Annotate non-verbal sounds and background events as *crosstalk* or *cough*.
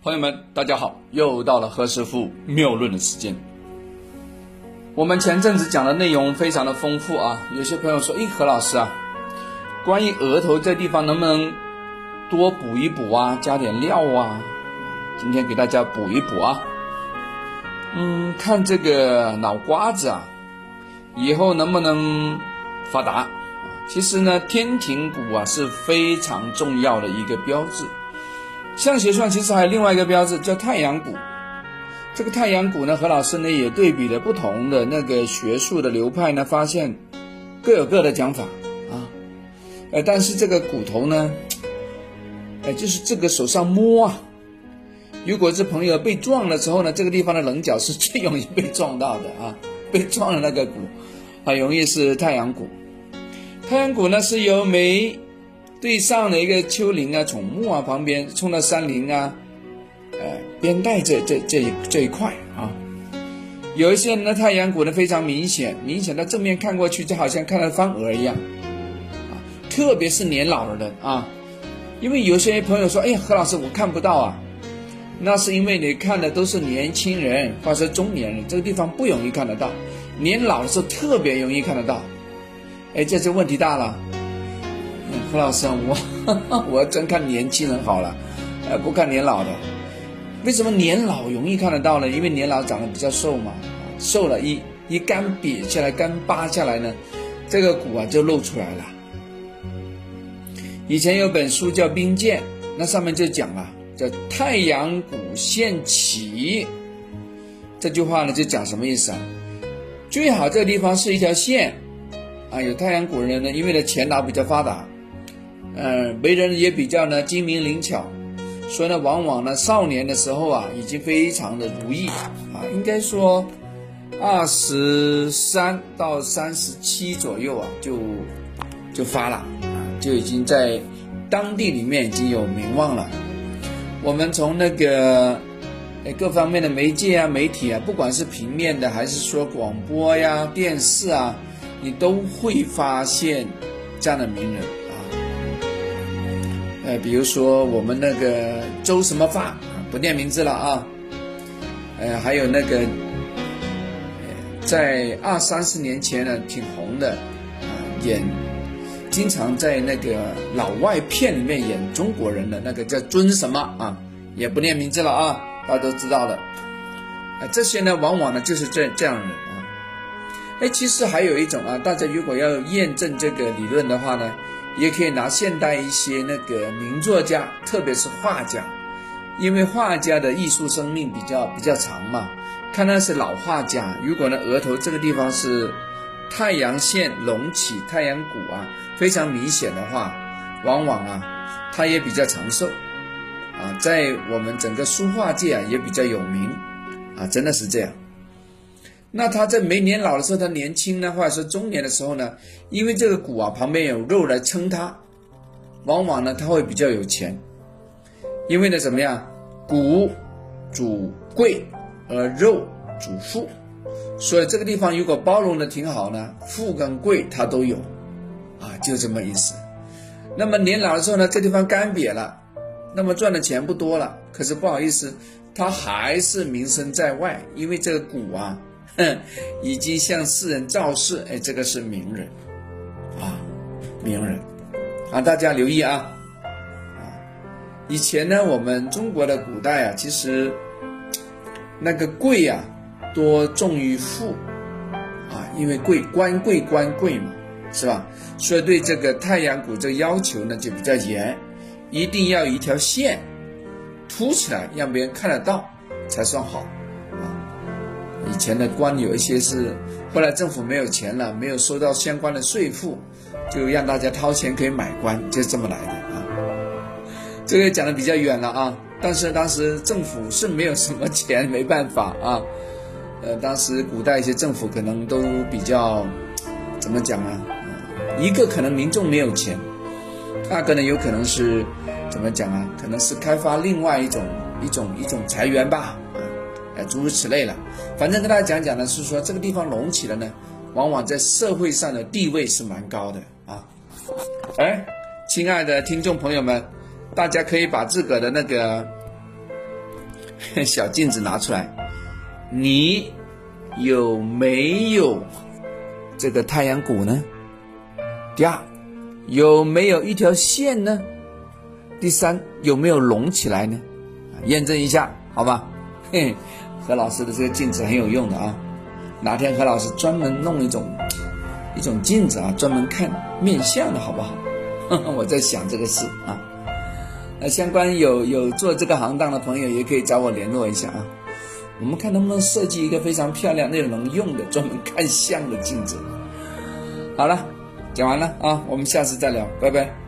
朋友们，大家好，又到了何师傅谬论的时间。我们前阵子讲的内容非常的丰富啊，有些朋友说：“哎，何老师啊，关于额头这地方能不能多补一补啊，加点料啊？”今天给大家补一补啊。嗯，看这个脑瓜子啊，以后能不能发达？其实呢，天庭骨啊是非常重要的一个标志。象学上其实还有另外一个标志叫太阳骨。这个太阳骨呢，何老师呢也对比了不同的那个学术的流派呢，发现各有各的讲法啊。呃，但是这个骨头呢，呃，就是这个手上摸啊，如果是朋友被撞了之后呢，这个地方的棱角是最容易被撞到的啊，被撞的那个骨很容易是太阳骨。太阳谷呢是由眉对上的一个丘陵啊、宠木啊旁边冲到山林啊，呃边带这这这一这一块啊，有一些人的太阳谷呢非常明显，明显的正面看过去就好像看到方蛾一样，啊，特别是年老的人啊，因为有些朋友说，哎何老师我看不到啊，那是因为你看的都是年轻人或者中年人，这个地方不容易看得到，年老的时候特别容易看得到。哎，这就问题大了。胡老师，我 *laughs* 我真看年轻人好了，呃，不看年老的。为什么年老容易看得到呢？因为年老长得比较瘦嘛，瘦了一一干瘪下来，干扒下来呢，这个骨啊就露出来了。以前有本书叫《兵谏》，那上面就讲了，叫“太阳骨现起”。这句话呢就讲什么意思啊？最好这个地方是一条线。啊，有太阳骨的人呢，因为呢前脑比较发达，嗯，为人也比较呢精明灵巧，所以呢往往呢少年的时候啊已经非常的如意啊，应该说二十三到三十七左右啊就就发了啊，就已经在当地里面已经有名望了。我们从那个各方面的媒介啊、媒体啊，不管是平面的还是说广播呀、电视啊。你都会发现这样的名人，呃，比如说我们那个周什么发，不念名字了啊，呃，还有那个在二三十年前呢挺红的啊，演经常在那个老外片里面演中国人的那个叫尊什么啊，也不念名字了啊，大家都知道的，啊，这些呢往往呢就是这这样的。哎，其实还有一种啊，大家如果要验证这个理论的话呢，也可以拿现代一些那个名作家，特别是画家，因为画家的艺术生命比较比较长嘛。看那是老画家，如果呢额头这个地方是太阳线隆起，太阳骨啊非常明显的话，往往啊他也比较长寿啊，在我们整个书画界啊也比较有名啊，真的是这样。那他在没年老的时候，他年轻呢，或者说中年的时候呢，因为这个骨啊旁边有肉来撑他，往往呢他会比较有钱。因为呢怎么样，骨主贵，而肉主富，所以这个地方如果包容的挺好呢，富跟贵他都有，啊，就这么意思。那么年老的时候呢，这地方干瘪了，那么赚的钱不多了，可是不好意思，他还是名声在外，因为这个骨啊。嗯已经向世人昭示，哎，这个是名人，啊，名人，啊，大家留意啊，啊，以前呢，我们中国的古代啊，其实那个贵啊，多重于富，啊，因为贵官贵官贵嘛，是吧？所以对这个太阳骨这个要求呢就比较严，一定要一条线凸起来，让别人看得到才算好。以前的官有一些是，后来政府没有钱了，没有收到相关的税赋，就让大家掏钱可以买官，就这么来的啊。这个讲的比较远了啊，但是当时政府是没有什么钱，没办法啊。呃，当时古代一些政府可能都比较，怎么讲啊？一个可能民众没有钱，二个呢有可能是怎么讲啊？可能是开发另外一种一种一种财源吧。诸如此类了，反正跟大家讲讲呢，是说这个地方隆起了呢，往往在社会上的地位是蛮高的啊。哎，亲爱的听众朋友们，大家可以把自个的那个 *laughs* 小镜子拿出来，你有没有这个太阳谷呢？第二，有没有一条线呢？第三，有没有隆起来呢？验证一下，好吧？嘿，*laughs* 何老师的这个镜子很有用的啊！哪天何老师专门弄一种一种镜子啊，专门看面相的好不好？*laughs* 我在想这个事啊。那相关有有做这个行当的朋友，也可以找我联络一下啊。我们看能不能设计一个非常漂亮、那种能用的、专门看相的镜子。好了，讲完了啊，我们下次再聊，拜拜。